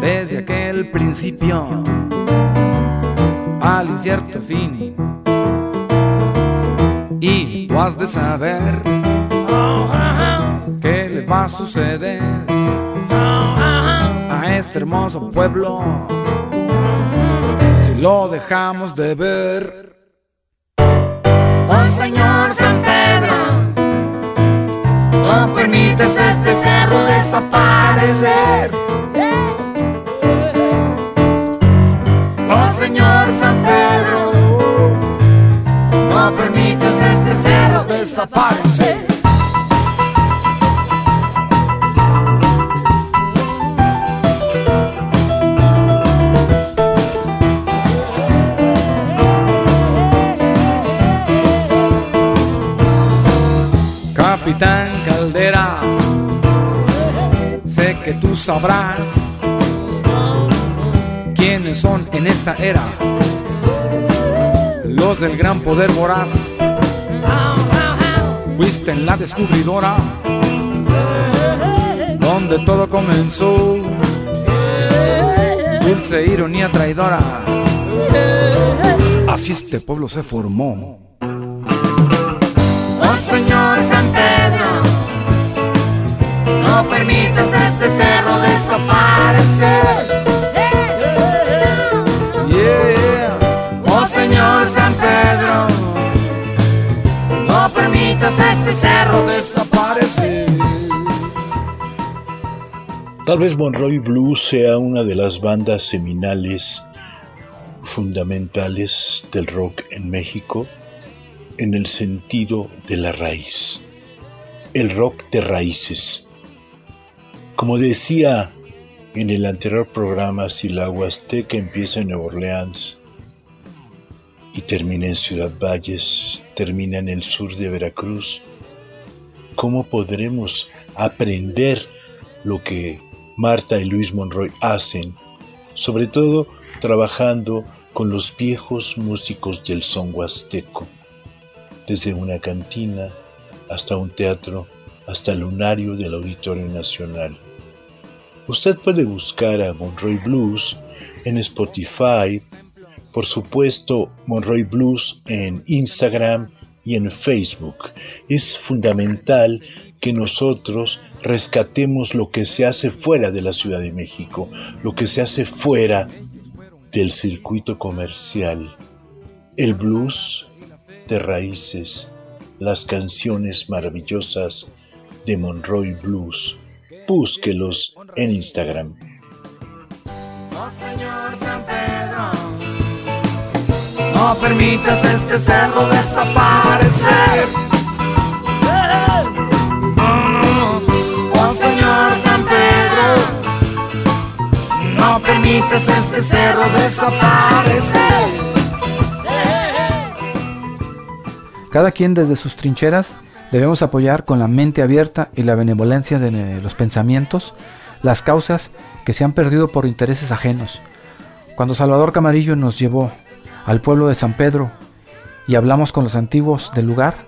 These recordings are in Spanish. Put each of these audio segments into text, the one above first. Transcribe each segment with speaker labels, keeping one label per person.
Speaker 1: Desde aquel principio al incierto fin. Y tú has de saber qué le va a suceder a este hermoso pueblo si lo dejamos de ver.
Speaker 2: Oh Señor San Pedro, no permites este cerro desaparecer. Oh Señor San Pedro, no permites este cerro desaparecer.
Speaker 1: Capitán Sé que tú sabrás quiénes son en esta era los del gran poder voraz. Fuiste en la descubridora donde todo comenzó. Dulce ironía traidora. Así este pueblo se formó.
Speaker 2: Oh Señor San Pedro, no permitas a este cerro desaparecer.
Speaker 1: Yeah.
Speaker 2: Oh Señor San Pedro, no permitas a este cerro desaparecer.
Speaker 3: Tal vez Monroy Blues sea una de las bandas seminales fundamentales del rock en México en el sentido de la raíz, el rock de raíces. Como decía en el anterior programa, si la Huasteca empieza en Nueva Orleans y termina en Ciudad Valles, termina en el sur de Veracruz, ¿cómo podremos aprender lo que Marta y Luis Monroy hacen, sobre todo trabajando con los viejos músicos del son huasteco? desde una cantina hasta un teatro, hasta el lunario del Auditorio Nacional. Usted puede buscar a Monroy Blues en Spotify, por supuesto Monroy Blues en Instagram y en Facebook. Es fundamental que nosotros rescatemos lo que se hace fuera de la Ciudad de México, lo que se hace fuera del circuito comercial. El blues de raíces, las canciones maravillosas de Monroy Blues. Búsquelos en Instagram.
Speaker 2: Oh Señor San Pedro, no permitas este cerro desaparecer. Oh Señor San Pedro, no permitas este cerro desaparecer.
Speaker 4: Cada quien desde sus trincheras debemos apoyar con la mente abierta y la benevolencia de los pensamientos las causas que se han perdido por intereses ajenos. Cuando Salvador Camarillo nos llevó al pueblo de San Pedro y hablamos con los antiguos del lugar,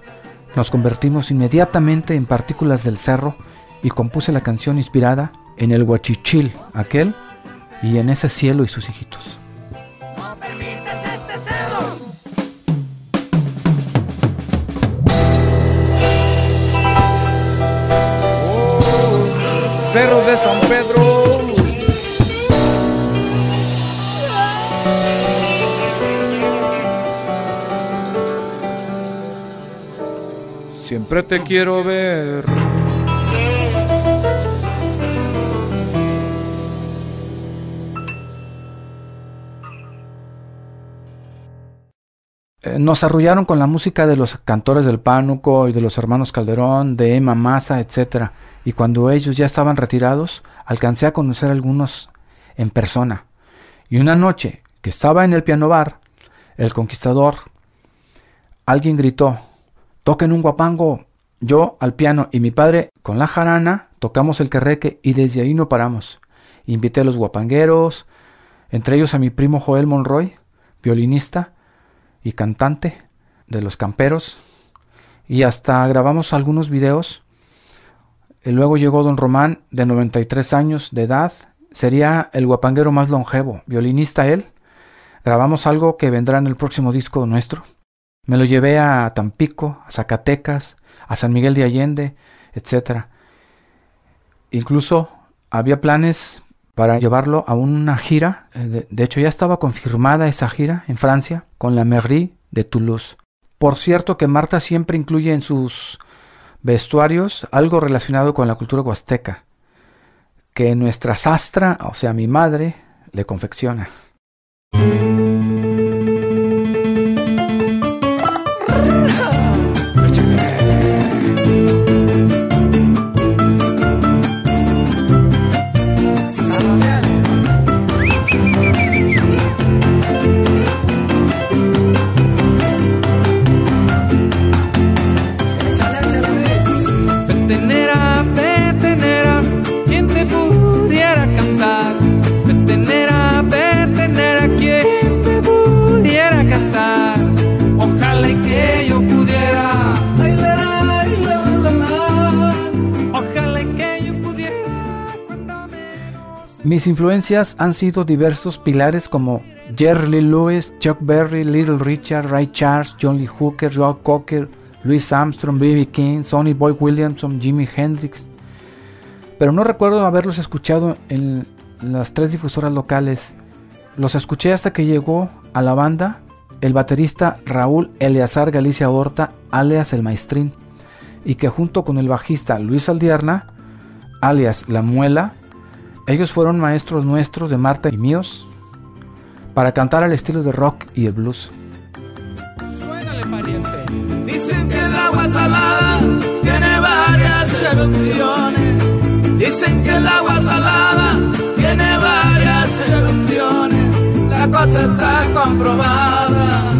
Speaker 4: nos convertimos inmediatamente en partículas del cerro y compuse la canción inspirada en el huachichil aquel y en ese cielo y sus hijitos.
Speaker 1: De San Pedro. Siempre te quiero ver.
Speaker 4: Eh, nos arrullaron con la música de los cantores del Pánuco y de los hermanos Calderón, de Emma Maza, etc. Y cuando ellos ya estaban retirados, alcancé a conocer a algunos en persona. Y una noche que estaba en el piano bar, el conquistador, alguien gritó, toquen un guapango. Yo al piano y mi padre con la jarana tocamos el querreque y desde ahí no paramos. Invité a los guapangueros, entre ellos a mi primo Joel Monroy, violinista y cantante de los camperos, y hasta grabamos algunos videos. Y luego llegó don Román, de 93 años de edad, sería el guapanguero más longevo, violinista él. Grabamos algo que vendrá en el próximo disco nuestro. Me lo llevé a Tampico, a Zacatecas, a San Miguel de Allende, etc. Incluso había planes para llevarlo a una gira. Eh, de, hecho, ya estaba confirmada esa gira en Francia con la Mairie de Toulouse. Por cierto que Marta siempre incluye en sus vestuarios algo relacionado con la cultura huasteca, que nuestra sastra, o sea, mi madre, le confecciona. Mis influencias han sido diversos pilares como Jerry Lewis, Chuck Berry, Little Richard, Ray Charles, John Lee Hooker, Joe Cocker, Louis Armstrong, B.B. King, Sonny Boy Williamson, Jimi Hendrix. Pero no recuerdo haberlos escuchado en las tres difusoras locales. Los escuché hasta que llegó a la banda el baterista Raúl Eleazar Galicia Horta, alias El Maestrín, y que junto con el bajista Luis Aldierna, alias La Muela, ellos fueron maestros nuestros de Marta y míos para cantar al estilo de rock y el blues.
Speaker 2: Suénale, pariente. Dicen que el agua salada tiene varias erupciones. Dicen que el agua salada tiene varias erupciones. La cosa está comprobada.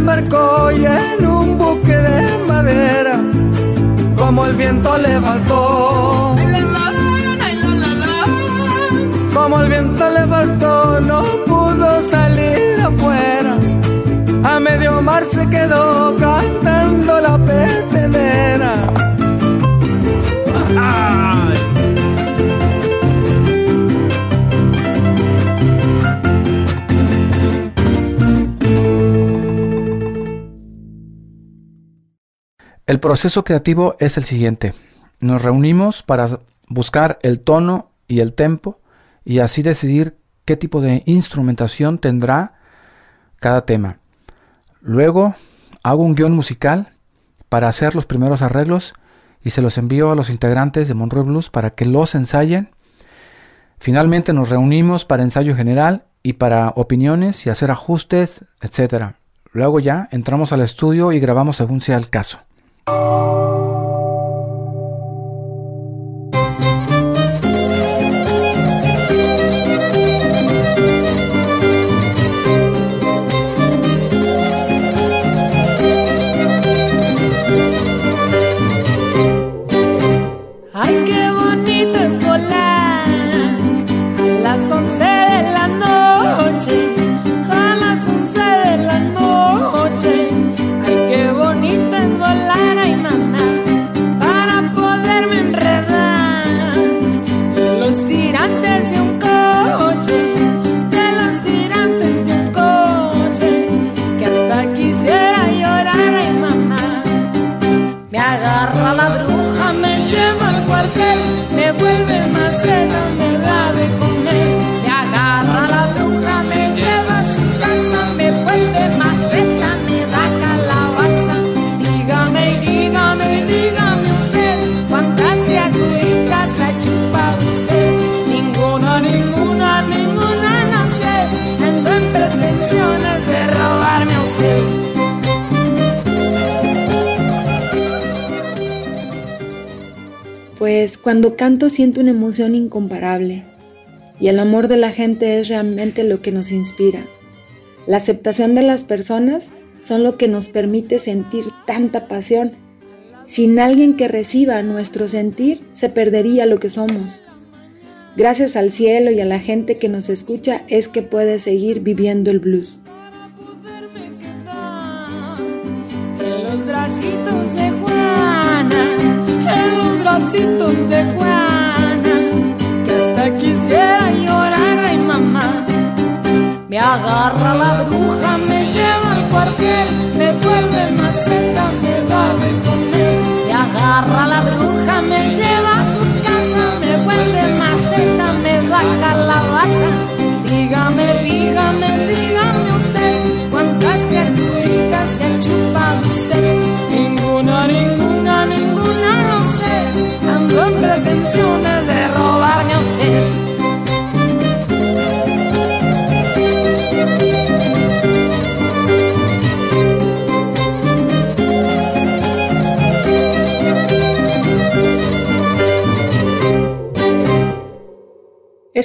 Speaker 5: Embarcó y en un buque de madera. Como el viento le faltó. Como el viento le faltó, no pudo salir afuera. A medio mar se quedó cantando la petenera.
Speaker 4: El proceso creativo es el siguiente. Nos reunimos para buscar el tono y el tempo y así decidir qué tipo de instrumentación tendrá cada tema. Luego hago un guion musical para hacer los primeros arreglos y se los envío a los integrantes de Monroe Blues para que los ensayen. Finalmente nos reunimos para ensayo general y para opiniones y hacer ajustes, etc. Luego ya entramos al estudio y grabamos según sea el caso.
Speaker 6: Ay, qué bonito es volar a las once Pues cuando canto siento una emoción incomparable y el amor de la gente es realmente lo que nos inspira. La aceptación de las personas son lo que nos permite sentir tanta pasión. Sin alguien que reciba nuestro sentir, se perdería lo que somos. Gracias al cielo y a la gente que nos escucha es que puede seguir viviendo el blues.
Speaker 7: En los bracitos de Juana, bracitos de Juana, que hasta quisiera llorar, ay mamá. Me agarra la bruja, me lleva al cuartel, me vuelve macetas, me da de comer. Me agarra la bruja, me lleva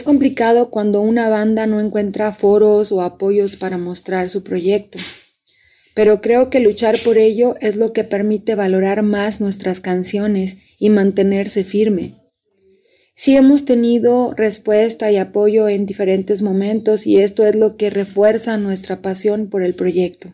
Speaker 6: complicado cuando una banda no encuentra foros o apoyos para mostrar su proyecto, pero creo que luchar por ello es lo que permite valorar más nuestras canciones y mantenerse firme. Sí hemos tenido respuesta y apoyo en diferentes momentos y esto es lo que refuerza nuestra pasión por el proyecto.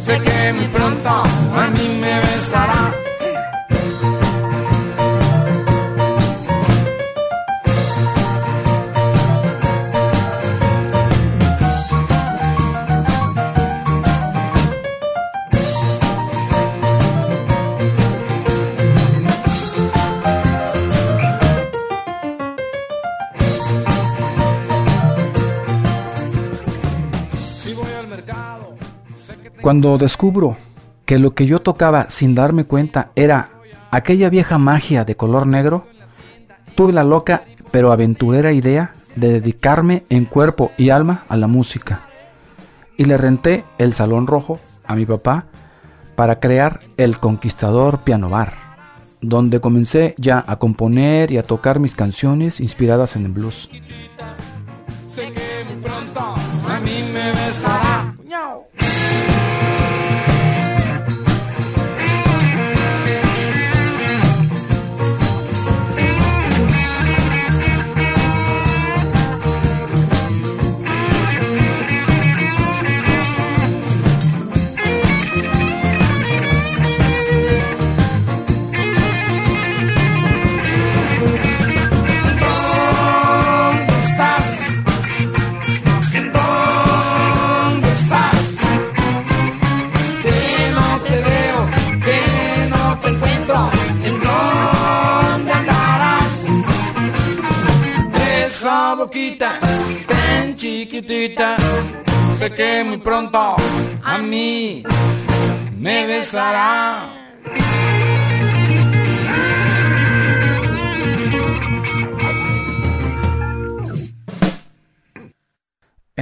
Speaker 1: sé que muy pronto a mí me besará.
Speaker 4: Cuando descubro que lo que yo tocaba sin darme cuenta era aquella vieja magia de color negro, tuve la loca pero aventurera idea de dedicarme en cuerpo y alma a la música. Y le renté el Salón Rojo a mi papá para crear el Conquistador Piano Bar, donde comencé ya a componer y a tocar mis canciones inspiradas en el blues.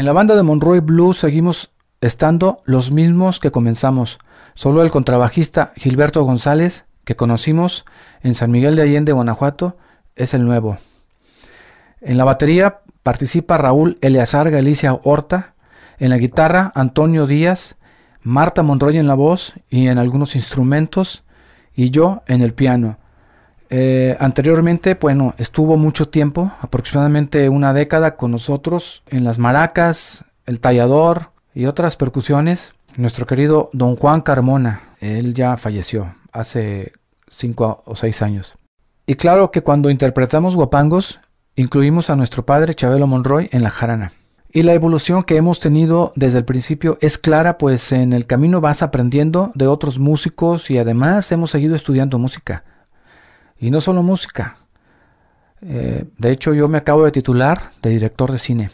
Speaker 4: La banda de Monroy Blues seguimos estando los mismos que comenzamos, solo el contrabajista Gilberto González, que conocimos en San Miguel de Allende, Guanajuato, es el nuevo. En la batería participa Raúl Eleazar Galicia Horta, en la guitarra Antonio Díaz, Marta Monroy en la voz y en algunos instrumentos, y yo en el piano. Eh, anteriormente, bueno, estuvo mucho tiempo, aproximadamente una década con nosotros en las maracas, el tallador y otras percusiones. Nuestro querido don Juan Carmona, él ya falleció hace cinco o seis años. Y claro que cuando interpretamos guapangos, incluimos a nuestro padre Chabelo Monroy en la jarana. Y la evolución que hemos tenido desde el principio es clara, pues en el camino vas aprendiendo de otros músicos y además hemos seguido estudiando música. Y no solo música. Eh, de hecho, yo me acabo de titular de director de cine.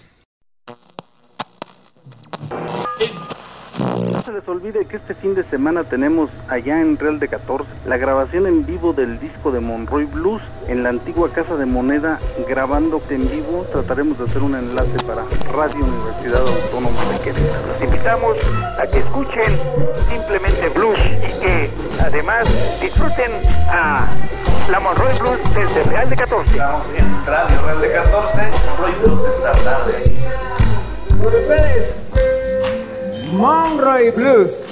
Speaker 2: Olvide que este fin de semana tenemos allá en Real de 14 la grabación en vivo del disco de Monroy Blues en la antigua Casa de Moneda, grabando en vivo. Trataremos de hacer un enlace para Radio Universidad Autónoma de Querétaro.
Speaker 8: Los invitamos a que escuchen simplemente blues y que además disfruten a la Monroy Blues desde Real de 14.
Speaker 9: Estamos en Radio Real de 14, Monroy Blues esta tarde.
Speaker 5: Por ustedes, Monroy Blues.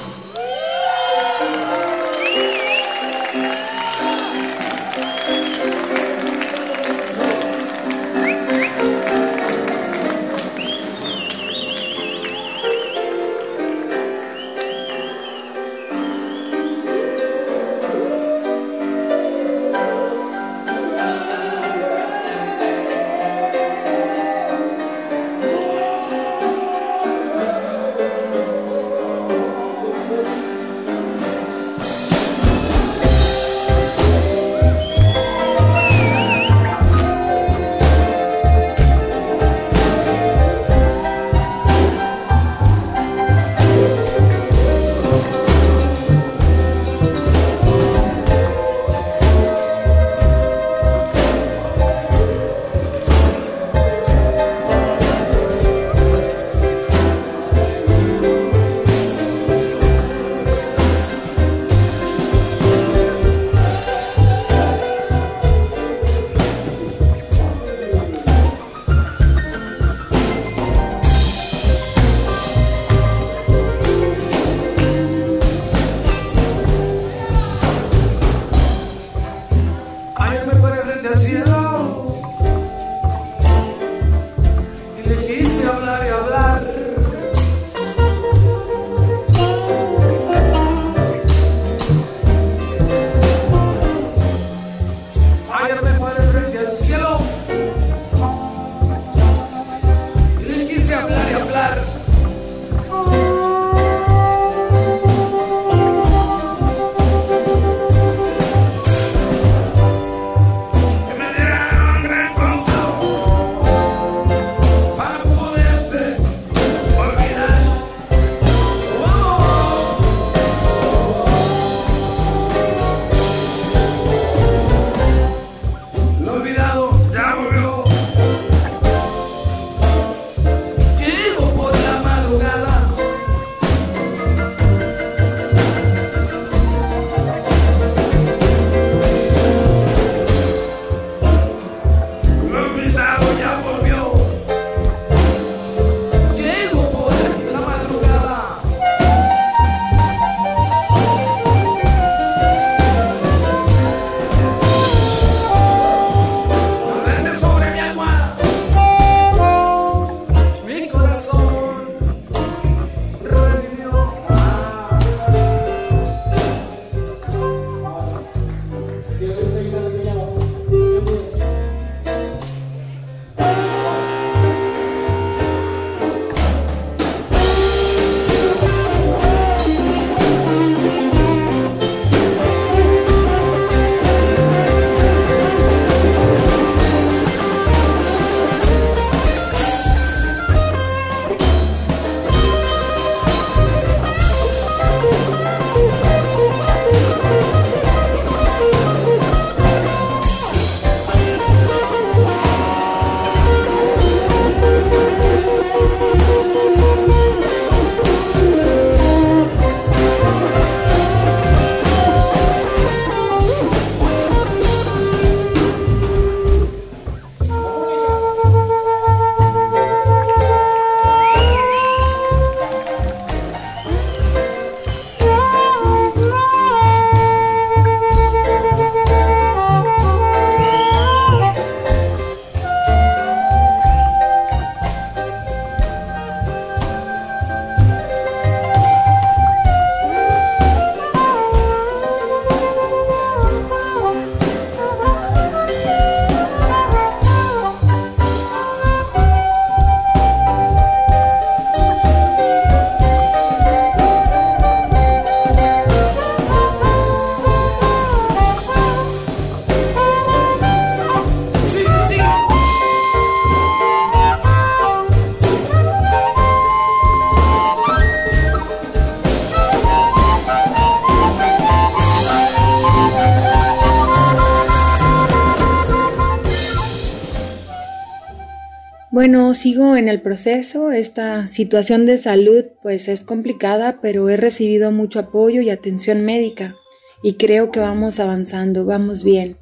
Speaker 6: Bueno, sigo en el proceso. Esta situación de salud pues es complicada, pero he recibido mucho apoyo y atención médica y creo que vamos avanzando, vamos bien.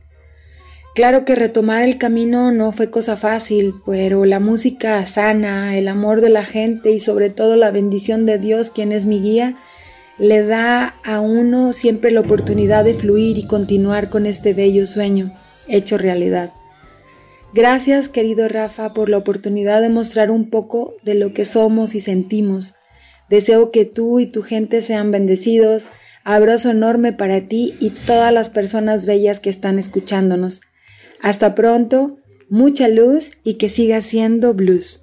Speaker 6: Claro que retomar el camino no fue cosa fácil, pero la música sana, el amor de la gente y sobre todo la bendición de Dios, quien es mi guía, le da a uno siempre la oportunidad de fluir y continuar con este bello sueño hecho realidad. Gracias, querido Rafa, por la oportunidad de mostrar un poco de lo que somos y sentimos. Deseo que tú y tu gente sean bendecidos. Abrazo enorme para ti y todas las personas bellas que están escuchándonos. Hasta pronto, mucha luz y que siga siendo blues.